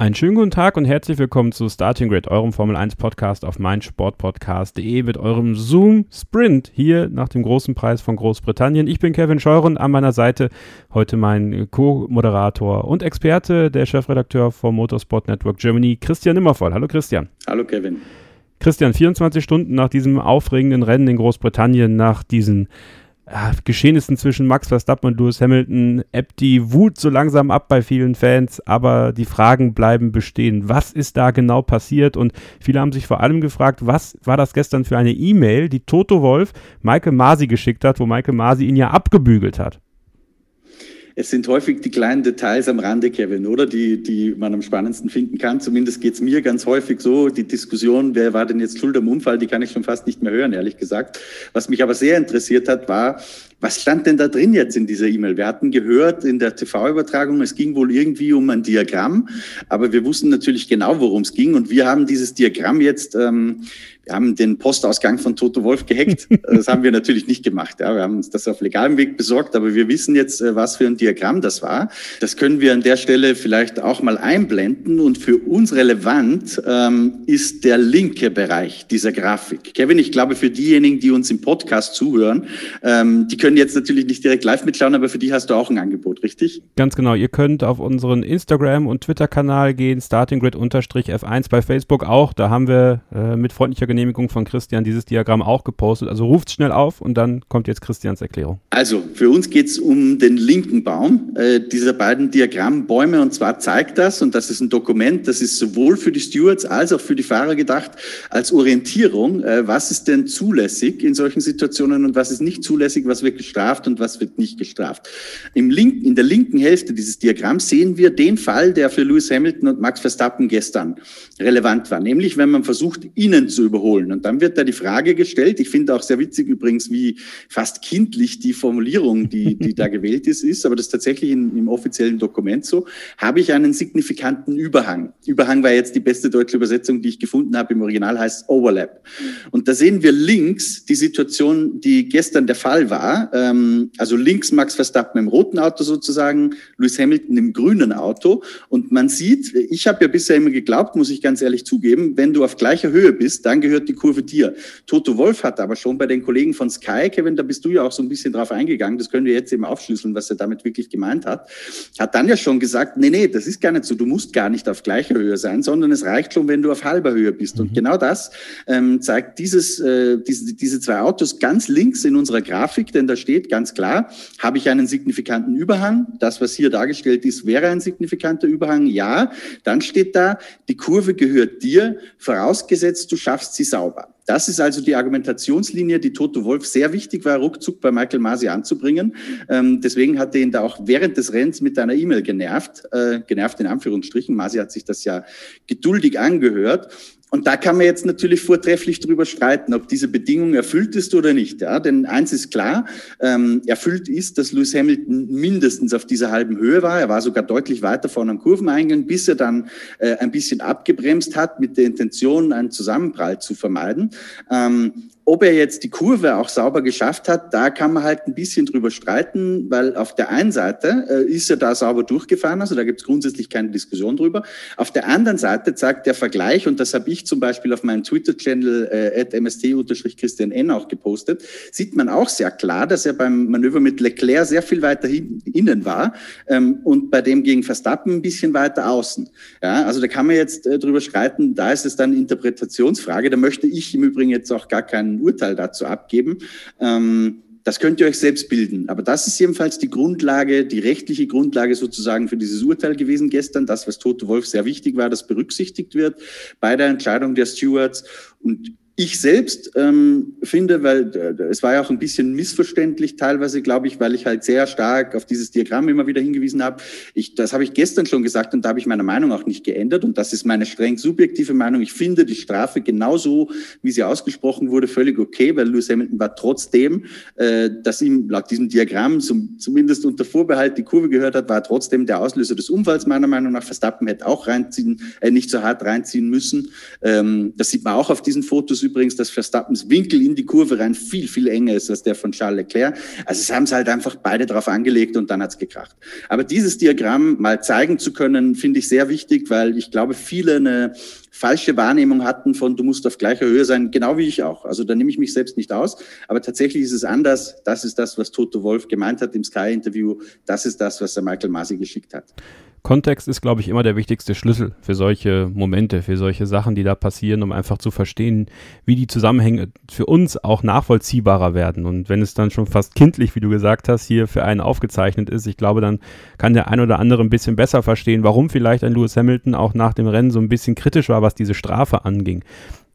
Einen schönen guten Tag und herzlich willkommen zu Starting Grid, eurem Formel 1 Podcast auf meinsportpodcast.de mit eurem Zoom Sprint hier nach dem großen Preis von Großbritannien. Ich bin Kevin Scheuren, an meiner Seite heute mein Co-Moderator und Experte, der Chefredakteur vom Motorsport Network Germany, Christian Nimmervoll. Hallo Christian. Hallo Kevin. Christian, 24 Stunden nach diesem aufregenden Rennen in Großbritannien, nach diesen ja, Geschehnissen zwischen Max Verstappen und Lewis Hamilton ebbt die Wut so langsam ab bei vielen Fans, aber die Fragen bleiben bestehen. Was ist da genau passiert? Und viele haben sich vor allem gefragt, was war das gestern für eine E-Mail, die Toto Wolf Michael Masi geschickt hat, wo Michael Masi ihn ja abgebügelt hat? Es sind häufig die kleinen Details am Rande, Kevin, oder? Die, die man am spannendsten finden kann. Zumindest geht es mir ganz häufig so. Die Diskussion, wer war denn jetzt schuld am Unfall, die kann ich schon fast nicht mehr hören, ehrlich gesagt. Was mich aber sehr interessiert hat, war, was stand denn da drin jetzt in dieser E-Mail? Wir hatten gehört in der TV-Übertragung, es ging wohl irgendwie um ein Diagramm, aber wir wussten natürlich genau, worum es ging. Und wir haben dieses Diagramm jetzt ähm, wir haben den Postausgang von Toto Wolf gehackt. Das haben wir natürlich nicht gemacht. Ja. Wir haben uns das auf legalem Weg besorgt, aber wir wissen jetzt, äh, was für ein Diagramm das war. Das können wir an der Stelle vielleicht auch mal einblenden. Und für uns relevant ähm, ist der linke Bereich dieser Grafik. Kevin, ich glaube, für diejenigen, die uns im Podcast zuhören, ähm, die können jetzt natürlich nicht direkt live mitschauen, aber für die hast du auch ein Angebot, richtig? Ganz genau. Ihr könnt auf unseren Instagram- und Twitter-Kanal gehen, startinggrid-f1 bei Facebook auch. Da haben wir äh, mit freundlicher Genehmigung Genehmigung von Christian dieses Diagramm auch gepostet. Also ruft schnell auf und dann kommt jetzt Christians Erklärung. Also für uns geht es um den linken Baum äh, dieser beiden Diagrammbäume und zwar zeigt das, und das ist ein Dokument, das ist sowohl für die Stewards als auch für die Fahrer gedacht, als Orientierung, äh, was ist denn zulässig in solchen Situationen und was ist nicht zulässig, was wird gestraft und was wird nicht gestraft. Im linken, in der linken Hälfte dieses Diagramms sehen wir den Fall, der für Lewis Hamilton und Max Verstappen gestern relevant war, nämlich wenn man versucht, ihnen zu überholen holen. Und dann wird da die Frage gestellt, ich finde auch sehr witzig übrigens, wie fast kindlich die Formulierung, die, die da gewählt ist, ist, aber das ist tatsächlich in, im offiziellen Dokument so, habe ich einen signifikanten Überhang. Überhang war jetzt die beste deutsche Übersetzung, die ich gefunden habe. Im Original heißt Overlap. Und da sehen wir links die Situation, die gestern der Fall war. Ähm, also links Max Verstappen im roten Auto sozusagen, Lewis Hamilton im grünen Auto. Und man sieht, ich habe ja bisher immer geglaubt, muss ich ganz ehrlich zugeben, wenn du auf gleicher Höhe bist, dann gehört die Kurve dir. Toto Wolf hat aber schon bei den Kollegen von Sky, Kevin, da bist du ja auch so ein bisschen drauf eingegangen, das können wir jetzt eben aufschlüsseln, was er damit wirklich gemeint hat, hat dann ja schon gesagt, nee, nee, das ist gar nicht so, du musst gar nicht auf gleicher Höhe sein, sondern es reicht schon, wenn du auf halber Höhe bist. Mhm. Und genau das ähm, zeigt dieses, äh, diese, diese zwei Autos ganz links in unserer Grafik, denn da steht ganz klar, habe ich einen signifikanten Überhang? Das, was hier dargestellt ist, wäre ein signifikanter Überhang? Ja. Dann steht da, die Kurve gehört dir, vorausgesetzt, du schaffst sie sauber. Das ist also die Argumentationslinie, die Toto Wolf sehr wichtig war, ruckzuck bei Michael Masi anzubringen. Ähm, deswegen hat er ihn da auch während des Rennens mit einer E-Mail genervt, äh, genervt in Anführungsstrichen. Masi hat sich das ja geduldig angehört. Und da kann man jetzt natürlich vortrefflich darüber streiten, ob diese Bedingung erfüllt ist oder nicht. Ja? Denn eins ist klar, ähm, erfüllt ist, dass Lewis Hamilton mindestens auf dieser halben Höhe war. Er war sogar deutlich weiter vorne am Kurveneingang, bis er dann äh, ein bisschen abgebremst hat mit der Intention, einen Zusammenprall zu vermeiden. Ähm, ob er jetzt die Kurve auch sauber geschafft hat, da kann man halt ein bisschen drüber streiten, weil auf der einen Seite äh, ist er da sauber durchgefahren, also da gibt es grundsätzlich keine Diskussion drüber. Auf der anderen Seite zeigt der Vergleich, und das habe ich zum Beispiel auf meinem Twitter-Channel äh, mst-christian n auch gepostet, sieht man auch sehr klar, dass er beim Manöver mit Leclerc sehr viel weiter innen war ähm, und bei dem gegen Verstappen ein bisschen weiter außen. Ja, also da kann man jetzt äh, drüber streiten, da ist es dann Interpretationsfrage, da möchte ich im Übrigen jetzt auch gar keinen Urteil dazu abgeben. Ähm, das könnt ihr euch selbst bilden. Aber das ist jedenfalls die Grundlage, die rechtliche Grundlage sozusagen für dieses Urteil gewesen gestern. Das, was Tote Wolf sehr wichtig war, das berücksichtigt wird bei der Entscheidung der Stewards. Und Ich selbst ähm, finde, weil äh, es war ja auch ein bisschen missverständlich teilweise, glaube ich, weil ich halt sehr stark auf dieses Diagramm immer wieder hingewiesen habe. Ich, das habe ich gestern schon gesagt und da habe ich meine Meinung auch nicht geändert und das ist meine streng subjektive Meinung. Ich finde die Strafe genauso, wie sie ausgesprochen wurde, völlig okay, weil Lewis Hamilton war trotzdem, äh, dass ihm laut diesem Diagramm zum, zumindest unter Vorbehalt die Kurve gehört hat, war trotzdem der Auslöser des Unfalls meiner Meinung nach. Verstappen hätte auch reinziehen, äh, nicht so hart reinziehen müssen. Ähm, das sieht man auch auf diesen Fotos übrigens, dass Verstappens Winkel in die Kurve rein viel, viel enger ist als der von Charles Leclerc. Also es haben es halt einfach beide drauf angelegt und dann hat's gekracht. Aber dieses Diagramm mal zeigen zu können, finde ich sehr wichtig, weil ich glaube, viele eine falsche Wahrnehmung hatten von, du musst auf gleicher Höhe sein, genau wie ich auch. Also da nehme ich mich selbst nicht aus. Aber tatsächlich ist es anders. Das ist das, was Toto Wolf gemeint hat im Sky-Interview. Das ist das, was der Michael Masi geschickt hat. Kontext ist, glaube ich, immer der wichtigste Schlüssel für solche Momente, für solche Sachen, die da passieren, um einfach zu verstehen, wie die Zusammenhänge für uns auch nachvollziehbarer werden. Und wenn es dann schon fast kindlich, wie du gesagt hast, hier für einen aufgezeichnet ist, ich glaube, dann kann der ein oder andere ein bisschen besser verstehen, warum vielleicht ein Lewis Hamilton auch nach dem Rennen so ein bisschen kritisch war, was diese Strafe anging.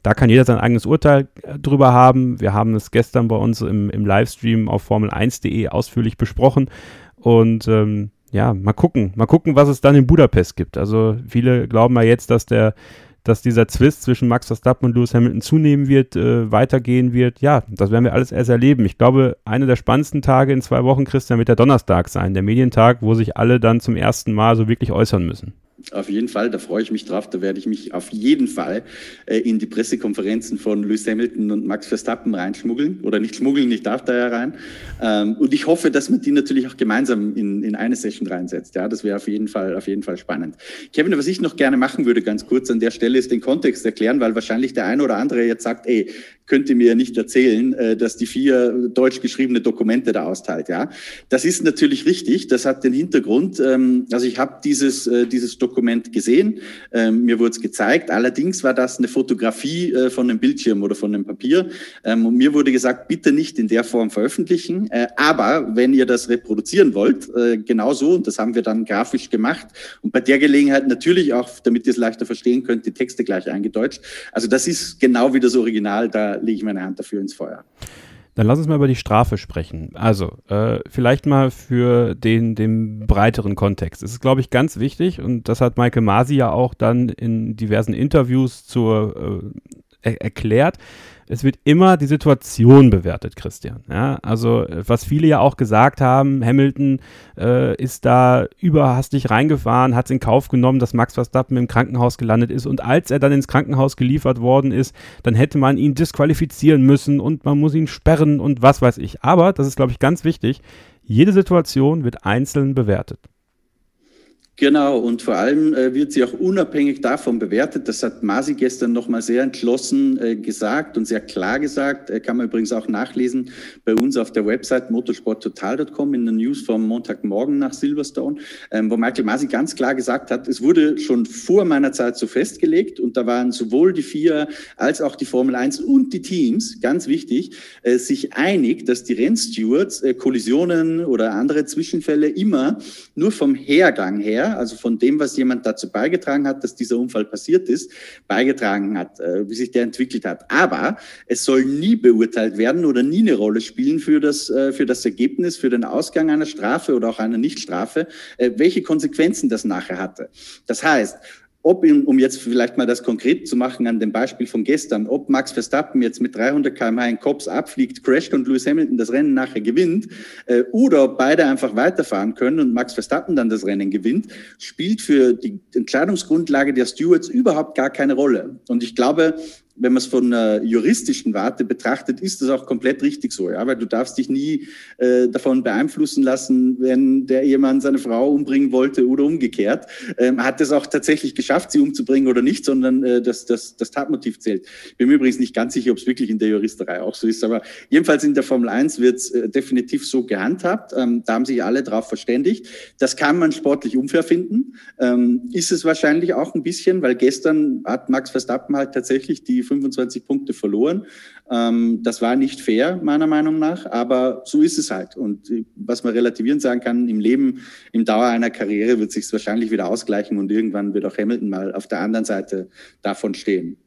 Da kann jeder sein eigenes Urteil äh, drüber haben. Wir haben es gestern bei uns im, im Livestream auf Formel1.de ausführlich besprochen. Und ähm, ja, mal gucken, mal gucken, was es dann in Budapest gibt. Also viele glauben ja jetzt, dass der, dass dieser Zwist zwischen Max Verstappen und Lewis Hamilton zunehmen wird, äh, weitergehen wird. Ja, das werden wir alles erst erleben. Ich glaube, einer der spannendsten Tage in zwei Wochen, Christian, wird der Donnerstag sein, der Medientag, wo sich alle dann zum ersten Mal so wirklich äußern müssen. Auf jeden Fall, da freue ich mich drauf. Da werde ich mich auf jeden Fall äh, in die Pressekonferenzen von Lewis Hamilton und Max Verstappen reinschmuggeln. Oder nicht schmuggeln, ich darf da ja rein. Ähm, und ich hoffe, dass man die natürlich auch gemeinsam in, in eine Session reinsetzt. Ja, das wäre auf jeden Fall, auf jeden Fall spannend. Kevin, was ich noch gerne machen würde, ganz kurz an der Stelle, ist den Kontext erklären, weil wahrscheinlich der eine oder andere jetzt sagt, ey, könnt ihr mir nicht erzählen, äh, dass die vier deutsch geschriebene Dokumente da austeilt. Ja, das ist natürlich richtig. Das hat den Hintergrund. Ähm, also ich habe dieses, äh, dieses gesehen. Ähm, mir wurde es gezeigt. Allerdings war das eine Fotografie äh, von einem Bildschirm oder von einem Papier. Ähm, und mir wurde gesagt, bitte nicht in der Form veröffentlichen. aber wenn ihr das reproduzieren wollt, genauso, und das haben wir dann grafisch gemacht. Und bei der Gelegenheit natürlich auch, damit ihr es leichter verstehen könnt, die Texte gleich eingedeutscht. Also das ist genau wie das Original. Da lege ich meine Hand dafür ins Feuer. Dann lass uns mal über die Strafe sprechen. Also, äh, vielleicht mal für den, den breiteren Kontext. Es ist, glaube ich, ganz wichtig, und das hat Michael Masi ja auch dann in diversen Interviews zur, äh, er erklärt, es wird immer die Situation bewertet, Christian. Ja, also was viele ja auch gesagt haben, Hamilton äh, ist da überhastig reingefahren, hat es in Kauf genommen, dass Max Verstappen im Krankenhaus gelandet ist und als er dann ins Krankenhaus geliefert worden ist, dann hätte man ihn disqualifizieren müssen und man muss ihn sperren und was weiß ich. Aber, das ist glaube ich ganz wichtig, jede Situation wird einzeln bewertet. Genau, und vor allem äh, wird sie auch unabhängig davon bewertet. Das hat Masi gestern nochmal sehr entschlossen äh, gesagt und sehr klar gesagt. Äh, kann man übrigens auch nachlesen bei uns auf der Website motorsporttotal.com in den News vom Montagmorgen nach Silverstone, ähm, wo Michael Masi ganz klar gesagt hat, es wurde schon vor meiner Zeit so festgelegt und da waren sowohl die vier als auch die Formel 1 und die Teams, ganz wichtig, äh, sich einig, dass die Rennstewards äh, Kollisionen oder andere Zwischenfälle immer nur vom Hergang her also von dem, was jemand dazu beigetragen hat, dass dieser Unfall passiert ist, beigetragen hat, äh, wie sich der entwickelt hat. Aber es soll nie beurteilt werden oder nie eine Rolle spielen für das, äh, für das Ergebnis, für den Ausgang einer Strafe oder auch einer Nichtstrafe, äh, welche Konsequenzen das nachher hatte. Das heißt, ob, um jetzt vielleicht mal das konkret zu machen an dem Beispiel von gestern, ob Max Verstappen jetzt mit 300 km/h in Cops abfliegt, crasht und Lewis Hamilton das Rennen nachher gewinnt, äh, oder beide einfach weiterfahren können und Max Verstappen dann das Rennen gewinnt, spielt für die Entscheidungsgrundlage der Stewards überhaupt gar keine Rolle. Und ich glaube, wenn man es von einer juristischen Warte betrachtet, ist das auch komplett richtig so, ja, weil du darfst dich nie äh, davon beeinflussen lassen, wenn der Ehemann seine Frau umbringen wollte oder umgekehrt. Ähm, hat es auch tatsächlich geschafft, sie umzubringen oder nicht, sondern äh, das, das, das Tatmotiv zählt. Ich bin mir übrigens nicht ganz sicher, ob es wirklich in der Juristerei auch so ist, aber jedenfalls in der Formel 1 wird es äh, definitiv so gehandhabt. Ähm, da haben sich alle darauf verständigt. Das kann man sportlich unfair finden. Ähm, ist es wahrscheinlich auch ein bisschen, weil gestern hat Max Verstappen halt tatsächlich die 25 Punkte verloren. Ähm, das war nicht fair, meiner Meinung nach, aber so ist es halt. Und äh, was man relativierend sagen kann, im Leben, im Dauer einer Karriere wird sich wahrscheinlich wieder ausgleichen und irgendwann wird auch Hamilton mal auf der anderen Seite davon stehen.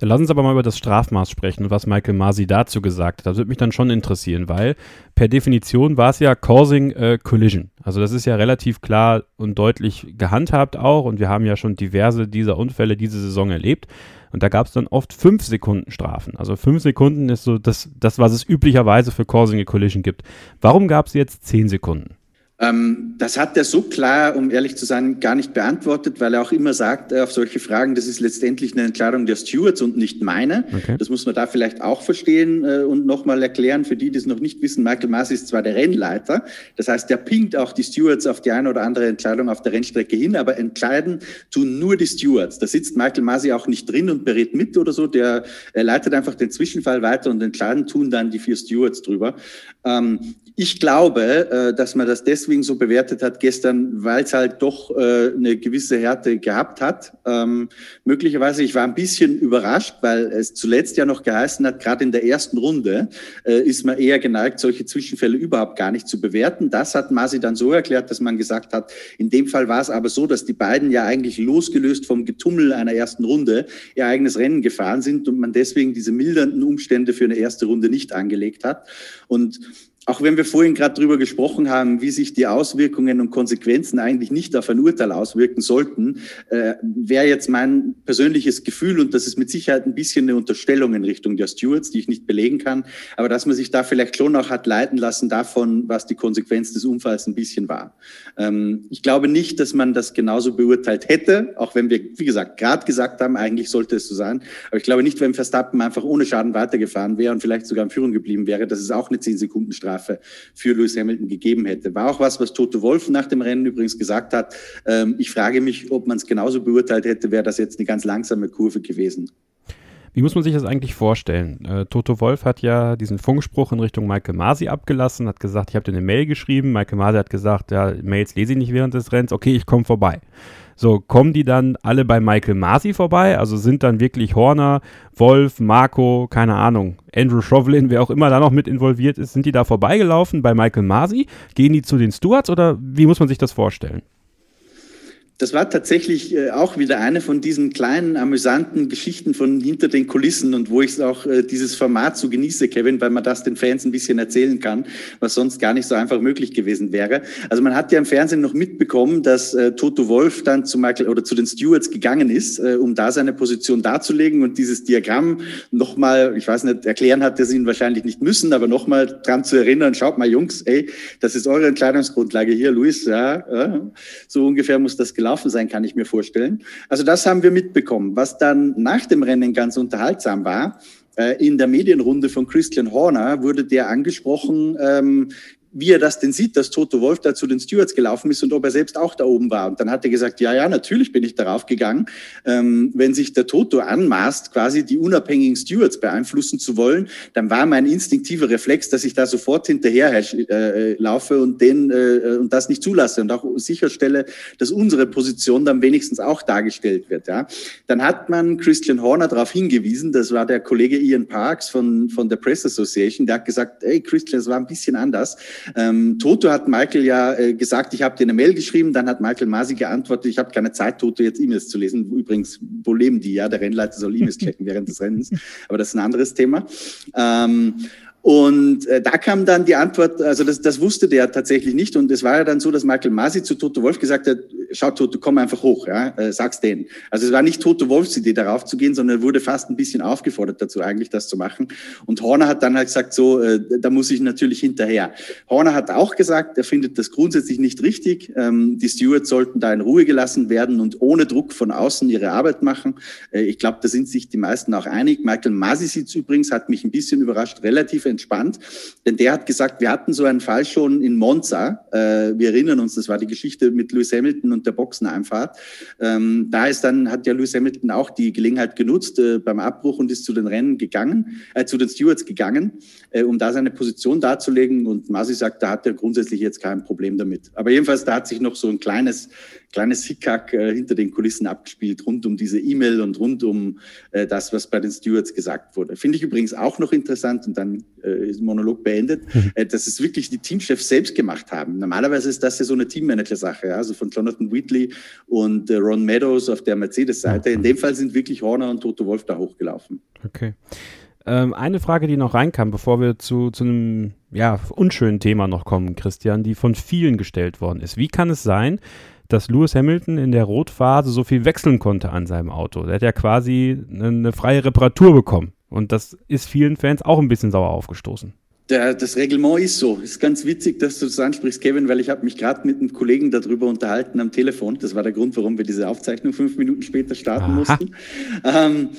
Dann lass uns aber mal über das Strafmaß sprechen und was Michael Masi dazu gesagt hat. Das würde mich dann schon interessieren, weil per Definition war es ja Causing a Collision. Also das ist ja relativ klar und deutlich gehandhabt auch und wir haben ja schon diverse dieser Unfälle diese Saison erlebt. Und da gab es dann oft fünf Sekunden Strafen. Also fünf Sekunden ist so das, das was es üblicherweise für Causing a Collision gibt. Warum gab es jetzt zehn Sekunden? Ähm, das hat er so klar, um ehrlich zu sein, gar nicht beantwortet, weil er auch immer sagt äh, auf solche Fragen, das ist letztendlich eine Entscheidung der Stewards und nicht meine. Okay. Das muss man da vielleicht auch verstehen äh, und nochmal erklären für die, die es noch nicht wissen. Michael Masi ist zwar der Rennleiter, das heißt, der pinkt auch die Stewards auf die eine oder andere Entscheidung auf der Rennstrecke hin, aber entscheiden tun nur die Stewards. Da sitzt Michael Masi auch nicht drin und berät mit oder so, der leitet einfach den Zwischenfall weiter und entscheiden tun dann die vier Stewards drüber. Ich glaube, äh, dass man das deswegen so bewertet hat gestern, weil es halt doch äh, eine gewisse Härte gehabt hat. Ähm, möglicherweise, ich war ein bisschen überrascht, weil es zuletzt ja noch geheißen hat, gerade in der ersten Runde äh, ist man eher geneigt, solche Zwischenfälle überhaupt gar nicht zu bewerten. Das hat Masi dann so erklärt, dass man gesagt hat, in dem Fall war es aber so, dass die beiden ja eigentlich losgelöst vom Getummel einer ersten Runde ihr eigenes Rennen gefahren sind und man deswegen diese mildernden Umstände für eine erste Runde nicht angelegt hat. Und auch wenn wir vorhin gerade darüber gesprochen haben, wie sich die Auswirkungen und Konsequenzen eigentlich nicht auf ein Urteil auswirken sollten, äh, wäre jetzt mein persönliches Gefühl, und das ist mit Sicherheit ein bisschen eine Unterstellung in Richtung der Stewards, die ich nicht belegen kann, aber dass man sich da vielleicht schon auch hat leiten lassen davon, was die Konsequenz des Unfalls ein bisschen war. Ähm, ich glaube nicht, dass man das genauso beurteilt hätte, auch wenn wir, wie gesagt, gerade gesagt haben, eigentlich sollte es so sein. Aber ich glaube nicht, wenn Verstappen einfach ohne Schaden weitergefahren wäre und vielleicht sogar in Führung geblieben wäre, dass es auch eine 10 Sekunden Strafe Strafe für Lewis Hamilton gegeben hätte. War auch was, was Toto Wolf nach dem Rennen übrigens gesagt hat. Ähm, ich frage mich, ob man es genauso beurteilt hätte, wäre das jetzt eine ganz langsame Kurve gewesen. Wie muss man sich das eigentlich vorstellen? Äh, Toto Wolf hat ja diesen Funkspruch in Richtung Michael Masi abgelassen, hat gesagt, ich habe dir eine Mail geschrieben. Michael Masi hat gesagt, ja, Mails lese ich nicht während des Rennens. Okay, ich komme vorbei. So, kommen die dann alle bei Michael Masi vorbei? Also sind dann wirklich Horner, Wolf, Marco, keine Ahnung, Andrew Chauvelin, wer auch immer da noch mit involviert ist, sind die da vorbeigelaufen bei Michael Masi? Gehen die zu den Stewards oder wie muss man sich das vorstellen? Das war tatsächlich äh, auch wieder eine von diesen kleinen, amüsanten Geschichten von hinter den Kulissen und wo ich auch äh, dieses Format so genieße, Kevin, weil man das den Fans ein bisschen erzählen kann, was sonst gar nicht so einfach möglich gewesen wäre. Also man hat ja im Fernsehen noch mitbekommen, dass äh, Toto Wolf dann zu Michael oder zu den Stewards gegangen ist, um da seine Position darzulegen und dieses Diagramm nochmal, ich weiß nicht, erklären hat sie ihn wahrscheinlich nicht müssen, aber nochmal dran zu erinnern, schaut mal Jungs, ey, das ist eure Entscheidungsgrundlage hier, Luis, ja, so ungefähr muss das gelaufen gelaufen sein, kann ich mir vorstellen. Also das haben wir mitbekommen. Was dann nach dem Rennen ganz unterhaltsam war, äh, in der Medienrunde von Christian Horner wurde der angesprochen, ähm, wie er das denn sieht, dass Toto Wolf da zu den Stewards gelaufen ist und ob er selbst auch da oben war. Und dann hat er gesagt, ja, ja, natürlich bin ich darauf gegangen. Ähm, wenn sich der Toto anmaßt, quasi die unabhängigen Stewards beeinflussen zu wollen, dann war mein instinktiver Reflex, dass ich da sofort hinterher äh, laufe und den äh, und das nicht zulasse und auch sicherstelle, dass unsere Position dann wenigstens auch dargestellt wird. Ja. Dann hat man Christian Horner darauf hingewiesen, das war der Kollege Ian Parks von, von der Press Association, der hat gesagt, hey Christian, es war ein bisschen anders. Ähm, Toto hat Michael ja äh, gesagt, ich habe dir eine Mail geschrieben, dann hat Michael Masi geantwortet, ich habe keine Zeit, Toto jetzt E-Mails zu lesen. Übrigens, wo leben die? Ja, der Rennleiter soll E-Mails checken während des Rennens, aber das ist ein anderes Thema. Ähm, und äh, da kam dann die Antwort, also das, das wusste der tatsächlich nicht. Und es war ja dann so, dass Michael Masi zu Toto Wolf gesagt hat, schau Toto, komm einfach hoch, ja, äh, sag's denen. Also es war nicht Toto Wolfs Idee, darauf zu gehen, sondern er wurde fast ein bisschen aufgefordert dazu, eigentlich das zu machen. Und Horner hat dann halt gesagt, so, äh, da muss ich natürlich hinterher. Horner hat auch gesagt, er findet das grundsätzlich nicht richtig. Ähm, die Stewards sollten da in Ruhe gelassen werden und ohne Druck von außen ihre Arbeit machen. Äh, ich glaube, da sind sich die meisten auch einig. Michael Masi sieht übrigens, hat mich ein bisschen überrascht, relativ entspannt, denn der hat gesagt, wir hatten so einen Fall schon in Monza. Äh, wir erinnern uns, das war die Geschichte mit Lewis Hamilton und der Boxeneinfahrt. Ähm, da ist dann, hat ja Lewis Hamilton auch die Gelegenheit genutzt äh, beim Abbruch und ist zu den Rennen gegangen, äh, zu den Stewards gegangen, äh, um da seine Position darzulegen. Und Masi sagt, da hat er grundsätzlich jetzt kein Problem damit. Aber jedenfalls, da hat sich noch so ein kleines kleines Hickhack äh, hinter den Kulissen abgespielt, rund um diese E-Mail und rund um äh, das, was bei den Stewards gesagt wurde. Finde ich übrigens auch noch interessant und dann äh, ist Monolog beendet, mhm. äh, dass es wirklich die Teamchefs selbst gemacht haben. Normalerweise ist das ja so eine Teammanager-Sache, ja? also von Jonathan Wheatley und äh, Ron Meadows auf der Mercedes-Seite. In dem Fall sind wirklich Horner und Toto Wolf da hochgelaufen. Okay. Ähm, eine Frage, die noch reinkam, bevor wir zu, zu einem ja, unschönen Thema noch kommen, Christian, die von vielen gestellt worden ist. Wie kann es sein, dass Lewis Hamilton in der Rotphase so viel wechseln konnte an seinem Auto? Der hat ja quasi eine, eine freie Reparatur bekommen. Und das ist vielen Fans auch ein bisschen sauer aufgestoßen. Der, das Reglement ist so. Ist ganz witzig, dass du das ansprichst, Kevin, weil ich habe mich gerade mit einem Kollegen darüber unterhalten am Telefon. Das war der Grund, warum wir diese Aufzeichnung fünf Minuten später starten Aha. mussten. Ähm,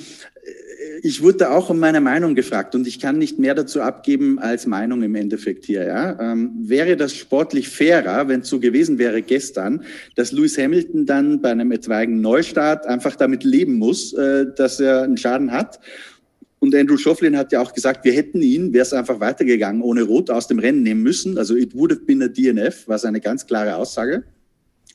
ich wurde auch um meine Meinung gefragt und ich kann nicht mehr dazu abgeben als Meinung im Endeffekt hier. Ja? Ähm, wäre das sportlich fairer, wenn es so gewesen wäre gestern, dass Lewis Hamilton dann bei einem etwaigen Neustart einfach damit leben muss, äh, dass er einen Schaden hat? Und Andrew Schofflin hat ja auch gesagt, wir hätten ihn, wäre es einfach weitergegangen, ohne Rot aus dem Rennen nehmen müssen. Also it would have been a DNF, war seine ganz klare Aussage.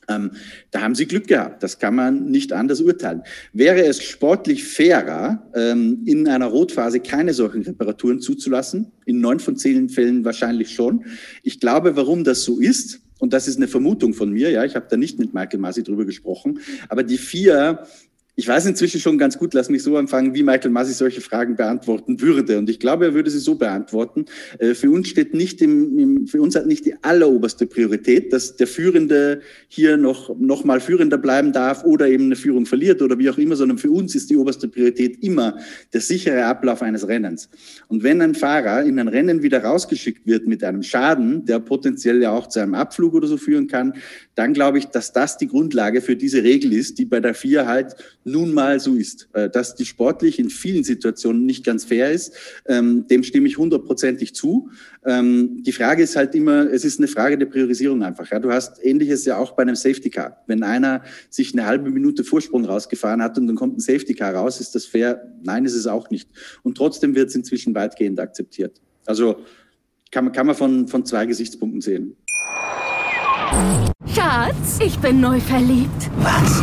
Ähm, da haben sie Glück gehabt. Das kann man nicht anders urteilen. Wäre es sportlich fairer, ähm, in einer Rotphase keine solchen Reparaturen zuzulassen? In neun von zehn Fällen wahrscheinlich schon. Ich glaube, warum das so ist, und das ist eine Vermutung von mir, ja, ich habe da nicht mit Michael Masi drüber gesprochen, aber die vier ich weiß inzwischen schon ganz gut, lass mich so anfangen, wie Michael Masi solche Fragen beantworten würde. Und ich glaube, er würde sie so beantworten. Äh, für uns steht nicht im, im, für uns hat nicht die alleroberste Priorität, dass der Führende hier noch, noch mal Führender bleiben darf oder eben eine Führung verliert oder wie auch immer, sondern für uns ist die oberste Priorität immer der sichere Ablauf eines Rennens. Und wenn ein Fahrer in ein Rennen wieder rausgeschickt wird mit einem Schaden, der potenziell ja auch zu einem Abflug oder so führen kann, dann glaube ich, dass das die Grundlage für diese Regel ist, die bei der vier halt nun mal so ist. Äh, dass die sportlich in vielen Situationen nicht ganz fair ist, ähm, dem stimme ich hundertprozentig zu. Ähm, die Frage ist halt immer, es ist eine Frage der Priorisierung einfach. Ja, du hast ähnliches ja auch bei einem Safety Car. Wenn einer sich eine halbe Minute Vorsprung rausgefahren hat und dann kommt ein Safety Car raus, ist das fair? Nein, ist es auch nicht. Und trotzdem wird es inzwischen weitgehend akzeptiert. Also kann man, kann man von, von zwei Gesichtspunkten sehen. Schatz, ich bin neu verliebt. Was?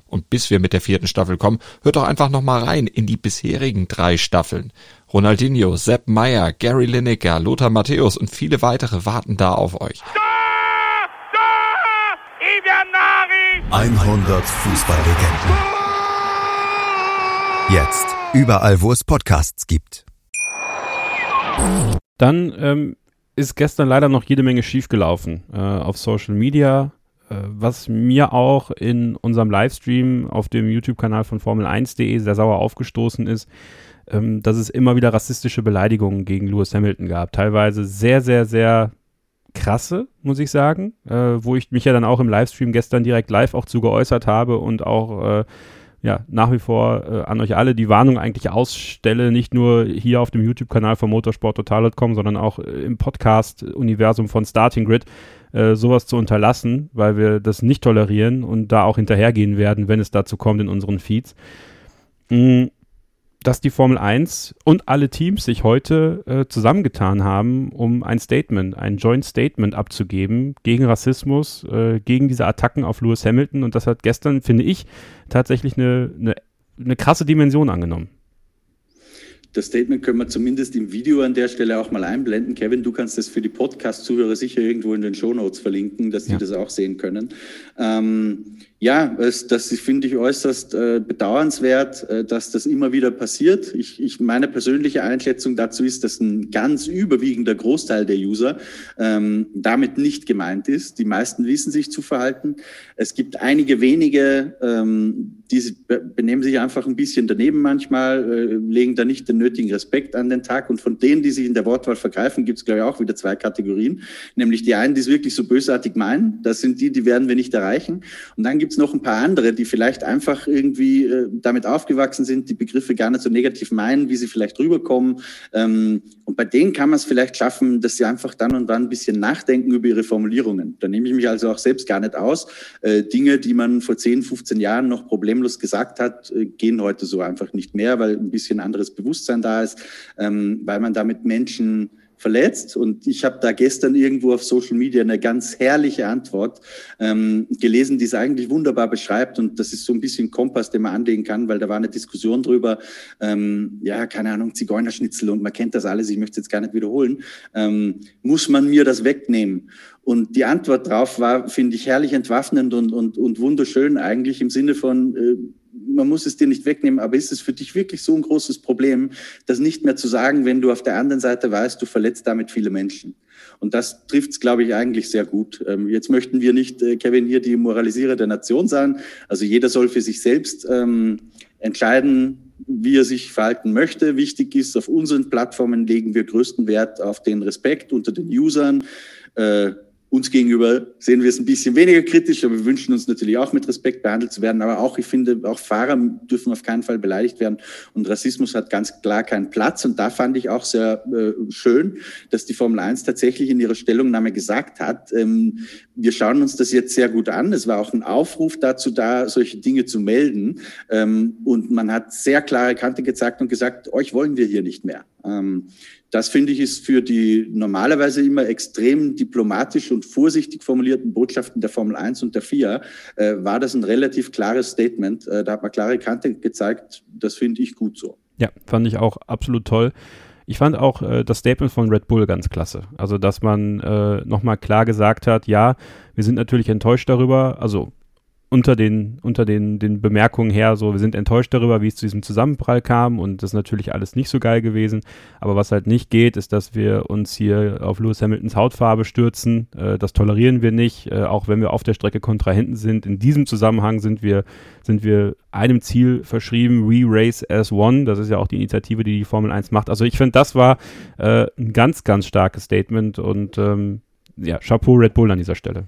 Und bis wir mit der vierten Staffel kommen, hört doch einfach noch mal rein in die bisherigen drei Staffeln. Ronaldinho, Sepp Meyer, Gary Lineker, Lothar Matthäus und viele weitere warten da auf euch. 100 Fußballlegenden. Jetzt. Überall, wo es Podcasts gibt. Dann ähm, ist gestern leider noch jede Menge schiefgelaufen äh, auf Social Media, was mir auch in unserem Livestream auf dem YouTube-Kanal von Formel1.de sehr sauer aufgestoßen ist, ähm, dass es immer wieder rassistische Beleidigungen gegen Lewis Hamilton gab. Teilweise sehr, sehr, sehr krasse, muss ich sagen, äh, wo ich mich ja dann auch im Livestream gestern direkt live auch zu geäußert habe und auch äh, ja, nach wie vor äh, an euch alle die Warnung eigentlich ausstelle, nicht nur hier auf dem YouTube-Kanal von motorsporttotal.com, sondern auch äh, im Podcast-Universum von Starting Grid, äh, sowas zu unterlassen, weil wir das nicht tolerieren und da auch hinterhergehen werden, wenn es dazu kommt in unseren Feeds. Mhm dass die Formel 1 und alle Teams sich heute äh, zusammengetan haben, um ein Statement, ein Joint Statement abzugeben gegen Rassismus, äh, gegen diese Attacken auf Lewis Hamilton. Und das hat gestern, finde ich, tatsächlich eine, eine, eine krasse Dimension angenommen. Das Statement können wir zumindest im Video an der Stelle auch mal einblenden. Kevin, du kannst das für die Podcast-Zuhörer sicher irgendwo in den Show Notes verlinken, dass ja. die das auch sehen können. Ähm, ja, es, das finde ich äußerst äh, bedauernswert, äh, dass das immer wieder passiert. Ich, ich, meine persönliche Einschätzung dazu ist, dass ein ganz überwiegender Großteil der User ähm, damit nicht gemeint ist. Die meisten wissen sich zu verhalten. Es gibt einige wenige, ähm, die benehmen sich einfach ein bisschen daneben manchmal, äh, legen da nicht den nötigen Respekt an den Tag. Und von denen, die sich in der Wortwahl vergreifen, gibt es, glaube ich, auch wieder zwei Kategorien. Nämlich die einen, die es wirklich so bösartig meinen. Das sind die, die werden wir nicht erreichen. Und dann gibt gibt es noch ein paar andere, die vielleicht einfach irgendwie äh, damit aufgewachsen sind, die Begriffe gar nicht so negativ meinen, wie sie vielleicht rüberkommen. Ähm, und bei denen kann man es vielleicht schaffen, dass sie einfach dann und wann ein bisschen nachdenken über ihre Formulierungen. Da nehme ich mich also auch selbst gar nicht aus. Äh, Dinge, die man vor 10, 15 Jahren noch problemlos gesagt hat, äh, gehen heute so einfach nicht mehr, weil ein bisschen anderes Bewusstsein da ist, ähm, weil man damit Menschen verletzt. Und ich habe da gestern irgendwo auf Social Media eine ganz herrliche Antwort ähm, gelesen, die es eigentlich wunderbar beschreibt. Und das ist so ein bisschen Kompass, den man anlegen kann, weil da war eine Diskussion drüber, ähm, ja, keine Ahnung, Zigeunerschnitzel und man kennt das alles, ich möchte es jetzt gar nicht wiederholen. Ähm, muss man mir das wegnehmen? Und die Antwort drauf war, finde ich, herrlich entwaffnend und, und, und wunderschön eigentlich im Sinne von, äh, man muss es dir nicht wegnehmen, aber ist es für dich wirklich so ein großes Problem, das nicht mehr zu sagen, wenn du auf der anderen Seite weißt, du verletzt damit viele Menschen? Und das trifft es, glaube ich, eigentlich sehr gut. Ähm, jetzt möchten wir nicht, äh, Kevin, hier die Moralisierer der Nation sein. Also jeder soll für sich selbst ähm, entscheiden, wie er sich verhalten möchte. Wichtig ist, auf unseren Plattformen legen wir größten Wert auf den Respekt unter den Usern. Äh, uns gegenüber sehen wir es ein bisschen weniger kritisch, aber wir wünschen uns natürlich auch mit Respekt behandelt zu werden. Aber auch, ich finde, auch Fahrer dürfen auf keinen Fall beleidigt werden. Und Rassismus hat ganz klar keinen Platz. Und da fand ich auch sehr äh, schön, dass die Formel 1 tatsächlich in ihrer Stellungnahme gesagt hat, ähm, wir schauen uns das jetzt sehr gut an. Es war auch ein Aufruf dazu da, solche Dinge zu melden. Ähm, und man hat sehr klare Kante gezeigt und gesagt, euch wollen wir hier nicht mehr. Ähm, das finde ich ist für die normalerweise immer extrem diplomatisch und vorsichtig formulierten Botschaften der Formel 1 und der FIA, äh, war das ein relativ klares Statement. Äh, da hat man klare Kante gezeigt. Das finde ich gut so. Ja, fand ich auch absolut toll. Ich fand auch äh, das Statement von Red Bull ganz klasse. Also, dass man äh, nochmal klar gesagt hat, ja, wir sind natürlich enttäuscht darüber, also unter den, unter den, den Bemerkungen her, so, wir sind enttäuscht darüber, wie es zu diesem Zusammenprall kam und das ist natürlich alles nicht so geil gewesen. Aber was halt nicht geht, ist, dass wir uns hier auf Lewis Hamiltons Hautfarbe stürzen. Äh, das tolerieren wir nicht, äh, auch wenn wir auf der Strecke Kontrahenten sind. In diesem Zusammenhang sind wir, sind wir einem Ziel verschrieben, We Race as One. Das ist ja auch die Initiative, die die Formel 1 macht. Also ich finde, das war äh, ein ganz, ganz starkes Statement und ähm, ja, Chapeau Red Bull an dieser Stelle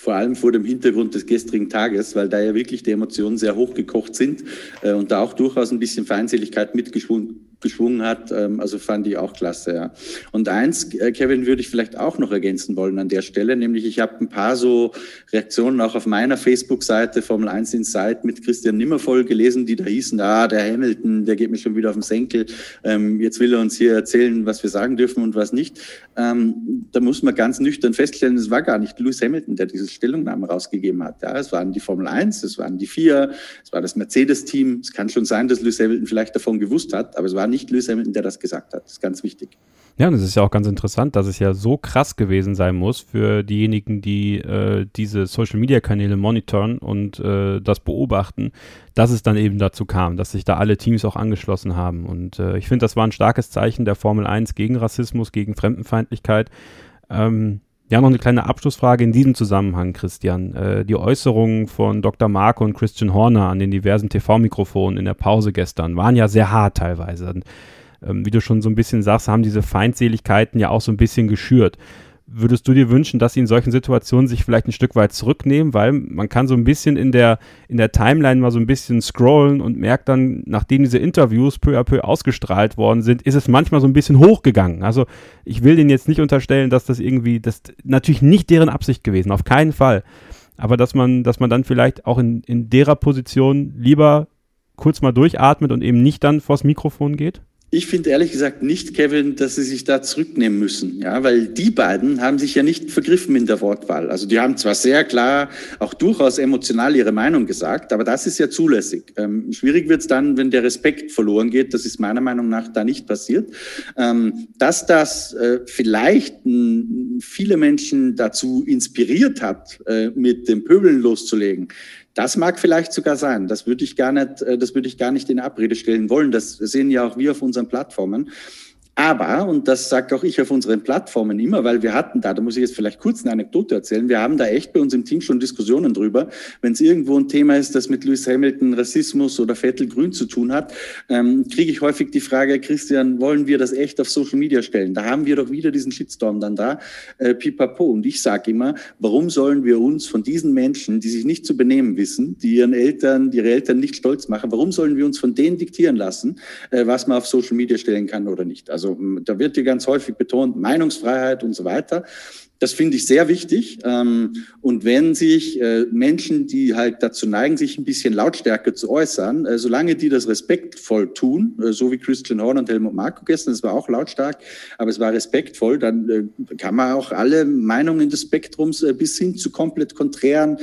vor allem vor dem Hintergrund des gestrigen Tages, weil da ja wirklich die Emotionen sehr hochgekocht sind äh, und da auch durchaus ein bisschen Feindseligkeit mitgeschwungen geschwungen hat. Ähm, also fand ich auch klasse, ja. Und eins, äh, Kevin, würde ich vielleicht auch noch ergänzen wollen an der Stelle, nämlich ich habe ein paar so Reaktionen auch auf meiner Facebook-Seite Formel 1 Insight mit Christian Nimmervoll gelesen, die da hießen, ah, der Hamilton, der geht mir schon wieder auf den Senkel, ähm, jetzt will er uns hier erzählen, was wir sagen dürfen und was nicht. Ähm, da muss man ganz nüchtern feststellen, es war gar nicht Lewis Hamilton, der diese Stellungnahme rausgegeben hat. Ja, es waren die Formel 1, es waren die vier, es war das Mercedes-Team. Es kann schon sein, dass Lewis Hamilton vielleicht davon gewusst hat, aber es war nicht Lewis Hamilton, der das gesagt hat. Das ist ganz wichtig. Ja, und es ist ja auch ganz interessant, dass es ja so krass gewesen sein muss für diejenigen, die äh, diese Social-Media-Kanäle monitoren und äh, das beobachten, dass es dann eben dazu kam, dass sich da alle Teams auch angeschlossen haben. Und äh, ich finde, das war ein starkes Zeichen der Formel 1 gegen Rassismus, gegen Fremdenfeindlichkeit. Ähm, ja, noch eine kleine Abschlussfrage in diesem Zusammenhang, Christian. Äh, die Äußerungen von Dr. Marco und Christian Horner an den diversen TV-Mikrofonen in der Pause gestern waren ja sehr hart teilweise. Ähm, wie du schon so ein bisschen sagst, haben diese Feindseligkeiten ja auch so ein bisschen geschürt würdest du dir wünschen, dass sie in solchen Situationen sich vielleicht ein Stück weit zurücknehmen, weil man kann so ein bisschen in der, in der Timeline mal so ein bisschen scrollen und merkt dann, nachdem diese Interviews peu à peu ausgestrahlt worden sind, ist es manchmal so ein bisschen hochgegangen. Also ich will denen jetzt nicht unterstellen, dass das irgendwie, das natürlich nicht deren Absicht gewesen, auf keinen Fall. Aber dass man, dass man dann vielleicht auch in, in derer Position lieber kurz mal durchatmet und eben nicht dann vors Mikrofon geht? Ich finde ehrlich gesagt nicht, Kevin, dass sie sich da zurücknehmen müssen, ja, weil die beiden haben sich ja nicht vergriffen in der Wortwahl. Also die haben zwar sehr klar, auch durchaus emotional ihre Meinung gesagt, aber das ist ja zulässig. Ähm, schwierig wird es dann, wenn der Respekt verloren geht. Das ist meiner Meinung nach da nicht passiert. Ähm, dass das äh, vielleicht viele Menschen dazu inspiriert hat, äh, mit dem Pöbeln loszulegen, das mag vielleicht sogar sein. Das würde ich gar nicht, äh, das würde ich gar nicht in Abrede stellen wollen. Das sehen ja auch wir auf unseren Plattformen. Aber, und das sagt auch ich auf unseren Plattformen immer, weil wir hatten da, da muss ich jetzt vielleicht kurz eine Anekdote erzählen, wir haben da echt bei uns im Team schon Diskussionen drüber, wenn es irgendwo ein Thema ist, das mit Lewis Hamilton, Rassismus oder Vettel Grün zu tun hat, ähm, kriege ich häufig die Frage, Christian, wollen wir das echt auf Social Media stellen? Da haben wir doch wieder diesen Shitstorm dann da, äh, pipapo. Und ich sage immer, warum sollen wir uns von diesen Menschen, die sich nicht zu benehmen wissen, die ihren Eltern, die ihre Eltern nicht stolz machen, warum sollen wir uns von denen diktieren lassen, äh, was man auf Social Media stellen kann oder nicht? Also da wird hier ganz häufig betont, Meinungsfreiheit und so weiter. Das finde ich sehr wichtig. Ähm, und wenn sich äh, Menschen, die halt dazu neigen, sich ein bisschen lautstärker zu äußern, äh, solange die das respektvoll tun, äh, so wie Christian Horn und Helmut Marko gestern, das war auch lautstark, aber es war respektvoll, dann kann man auch alle Meinungen des Spektrums bis hin zu komplett konträren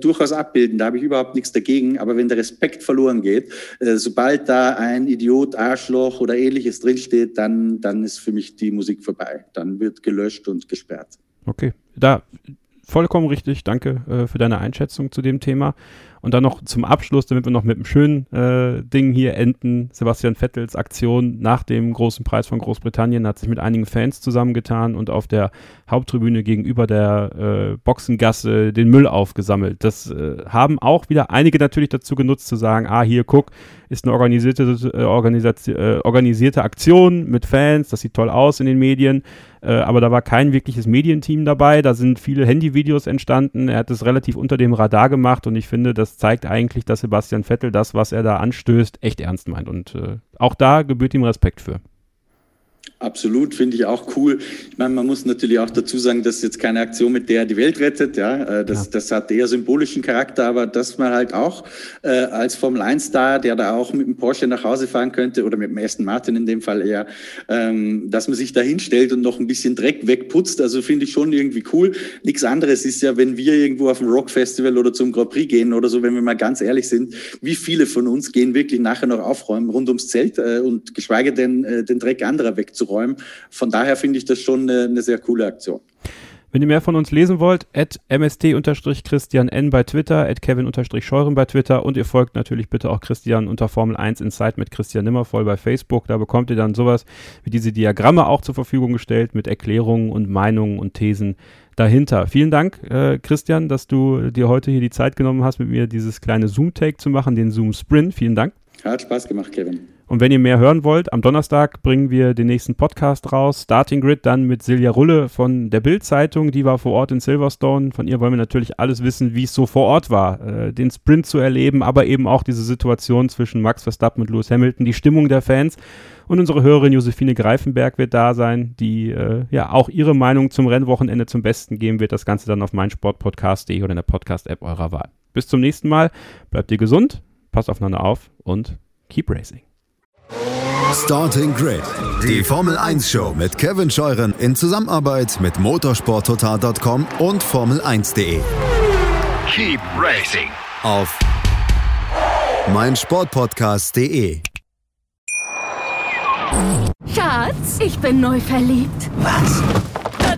durchaus abbilden. Da habe ich überhaupt nichts dagegen. Aber wenn der Respekt verloren geht, sobald da ein Idiot, Arschloch oder ähnliches drinsteht, dann, dann ist für mich die Musik vorbei. Dann wird gelöscht und gesperrt. Okay, da vollkommen richtig. Danke äh, für deine Einschätzung zu dem Thema. Und dann noch zum Abschluss, damit wir noch mit einem schönen äh, Ding hier enden. Sebastian Vettels Aktion nach dem großen Preis von Großbritannien hat sich mit einigen Fans zusammengetan und auf der Haupttribüne gegenüber der äh, Boxengasse den Müll aufgesammelt. Das äh, haben auch wieder einige natürlich dazu genutzt zu sagen, ah, hier guck, ist eine organisierte, äh, äh, organisierte Aktion mit Fans, das sieht toll aus in den Medien, äh, aber da war kein wirkliches Medienteam dabei, da sind viele Handyvideos entstanden, er hat es relativ unter dem Radar gemacht und ich finde, das zeigt eigentlich, dass Sebastian Vettel das, was er da anstößt, echt ernst meint und äh, auch da gebührt ihm Respekt für. Absolut, finde ich auch cool. Ich meine, man muss natürlich auch dazu sagen, das ist jetzt keine Aktion, mit der er die Welt rettet. Ja, äh, das, ja. das hat eher symbolischen Charakter, aber dass man halt auch äh, als Formel 1-Star, der da auch mit dem Porsche nach Hause fahren könnte oder mit dem Aston Martin in dem Fall eher, ähm, dass man sich da hinstellt und noch ein bisschen Dreck wegputzt. Also finde ich schon irgendwie cool. Nichts anderes ist ja, wenn wir irgendwo auf ein Rock-Festival oder zum Grand Prix gehen oder so, wenn wir mal ganz ehrlich sind, wie viele von uns gehen wirklich nachher noch aufräumen rund ums Zelt äh, und geschweige denn äh, den Dreck anderer wegzuräumen räumen. Von daher finde ich das schon eine, eine sehr coole Aktion. Wenn ihr mehr von uns lesen wollt, at mst-christian n bei Twitter, at kevin-scheuren bei Twitter und ihr folgt natürlich bitte auch Christian unter Formel 1 Insight mit Christian Nimmervoll bei Facebook. Da bekommt ihr dann sowas wie diese Diagramme auch zur Verfügung gestellt mit Erklärungen und Meinungen und Thesen dahinter. Vielen Dank, äh, Christian, dass du dir heute hier die Zeit genommen hast, mit mir dieses kleine Zoom-Take zu machen, den Zoom-Sprint. Vielen Dank. Hat Spaß gemacht, Kevin. Und wenn ihr mehr hören wollt, am Donnerstag bringen wir den nächsten Podcast raus. Starting Grid dann mit Silja Rulle von der Bild-Zeitung. Die war vor Ort in Silverstone. Von ihr wollen wir natürlich alles wissen, wie es so vor Ort war, äh, den Sprint zu erleben, aber eben auch diese Situation zwischen Max Verstappen und Lewis Hamilton, die Stimmung der Fans. Und unsere Hörerin Josephine Greifenberg wird da sein, die äh, ja auch ihre Meinung zum Rennwochenende zum Besten geben wird. Das Ganze dann auf meinsportpodcast.de oder in der Podcast-App eurer Wahl. Bis zum nächsten Mal. Bleibt ihr gesund, passt aufeinander auf und keep racing. Starting Grid, die Formel 1 Show mit Kevin Scheuren in Zusammenarbeit mit motorsporttotal.com und Formel1.de. Keep racing auf meinsportpodcast.de. Schatz, ich bin neu verliebt. Was?